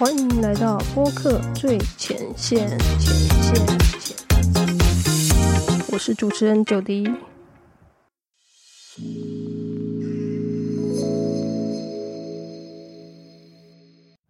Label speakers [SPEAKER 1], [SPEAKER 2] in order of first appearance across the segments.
[SPEAKER 1] 欢迎来到播客最前线，前线，我是主持人九迪。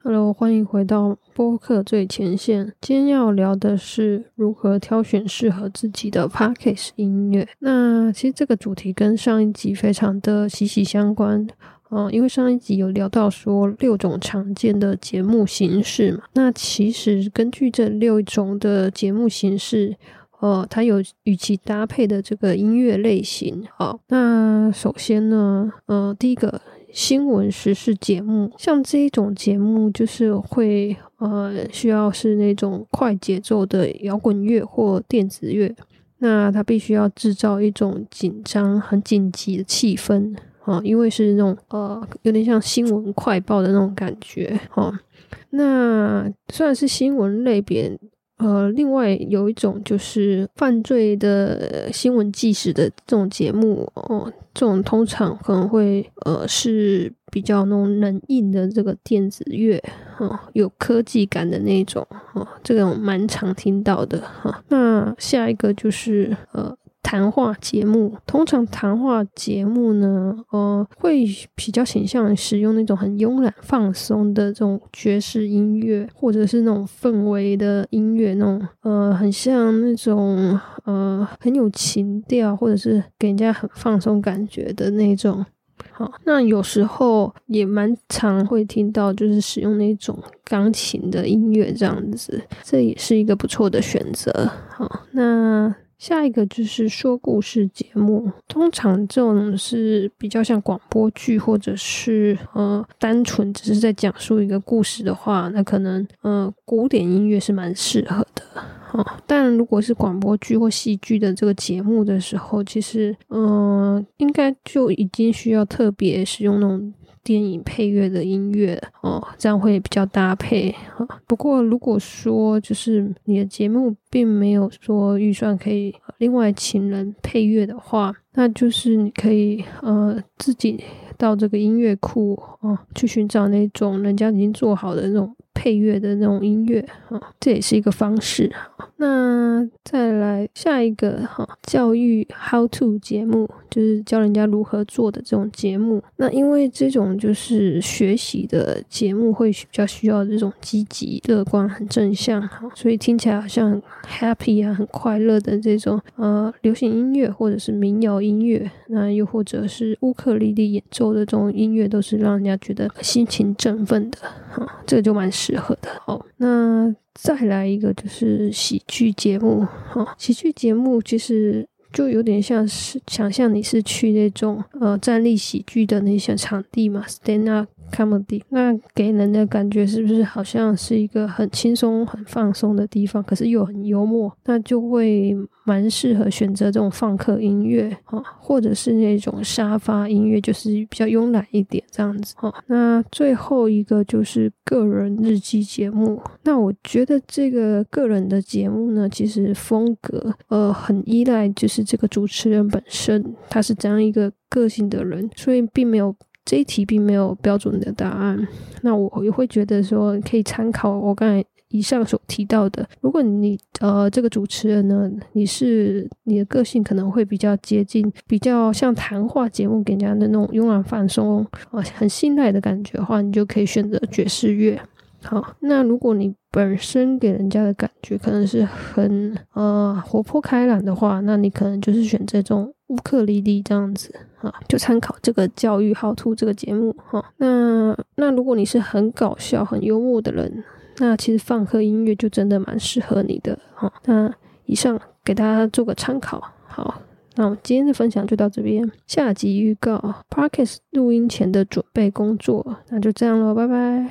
[SPEAKER 1] Hello，欢迎回到播客最前线。今天要聊的是如何挑选适合自己的 p a c k a g e 音乐。那其实这个主题跟上一集非常的息息相关。嗯，因为上一集有聊到说六种常见的节目形式嘛，那其实根据这六种的节目形式，呃，它有与其搭配的这个音乐类型。好，那首先呢，呃，第一个新闻时事节目，像这一种节目就是会呃需要是那种快节奏的摇滚乐或电子乐，那它必须要制造一种紧张、很紧急的气氛。哦，因为是那种呃，有点像新闻快报的那种感觉。哦，那虽然是新闻类别，呃，另外有一种就是犯罪的新闻纪实的这种节目。哦，这种通常可能会呃是比较那种冷硬的这个电子乐，哦，有科技感的那种。哦，这种蛮常听到的。哈，那下一个就是呃。谈话节目通常谈话节目呢，呃，会比较倾向使用那种很慵懒放松的这种爵士音乐，或者是那种氛围的音乐，那种呃，很像那种呃很有情调，或者是给人家很放松感觉的那种。好，那有时候也蛮常会听到，就是使用那种钢琴的音乐这样子，这也是一个不错的选择。好，那。下一个就是说故事节目，通常这种是比较像广播剧，或者是呃单纯只是在讲述一个故事的话，那可能呃古典音乐是蛮适合的哦。但如果是广播剧或戏剧的这个节目的时候，其实嗯应该就已经需要特别使用那种。电影配乐的音乐哦，这样会比较搭配。不过如果说就是你的节目并没有说预算可以另外请人配乐的话，那就是你可以呃自己到这个音乐库哦去寻找那种人家已经做好的那种。配乐的那种音乐啊，这也是一个方式。那再来下一个哈，教育 how to 节目，就是教人家如何做的这种节目。那因为这种就是学习的节目，会比较需要这种积极、乐观、很正向哈，所以听起来好像 happy 啊，很快乐的这种呃流行音乐或者是民谣音乐，那又或者是乌克丽丽演奏的这种音乐，都是让人家觉得心情振奋的哈，这个就蛮适。合的哦，那再来一个就是喜剧节目哈，喜剧节目其实就有点像是想象你是去那种呃站立喜剧的那些场地嘛，stand up。comedy，那给人的感觉是不是好像是一个很轻松、很放松的地方？可是又很幽默，那就会蛮适合选择这种放克音乐啊，或者是那种沙发音乐，就是比较慵懒一点这样子哦。那最后一个就是个人日记节目。那我觉得这个个人的节目呢，其实风格呃很依赖就是这个主持人本身他是怎样一个个性的人，所以并没有。这一题并没有标准的答案，那我也会觉得说可以参考我刚才以上所提到的。如果你呃这个主持人呢，你是你的个性可能会比较接近，比较像谈话节目给人家的那种慵懒放松啊，很信赖的感觉的话，你就可以选择爵士乐。好，那如果你本身给人家的感觉可能是很呃活泼开朗的话，那你可能就是选这种乌克丽丽这样子啊，就参考这个教育好图这个节目哈。那那如果你是很搞笑、很幽默的人，那其实放克音乐就真的蛮适合你的哈。那以上给大家做个参考，好，那我们今天的分享就到这边。下集预告 p a r k e s 录音前的准备工作，那就这样喽，拜拜。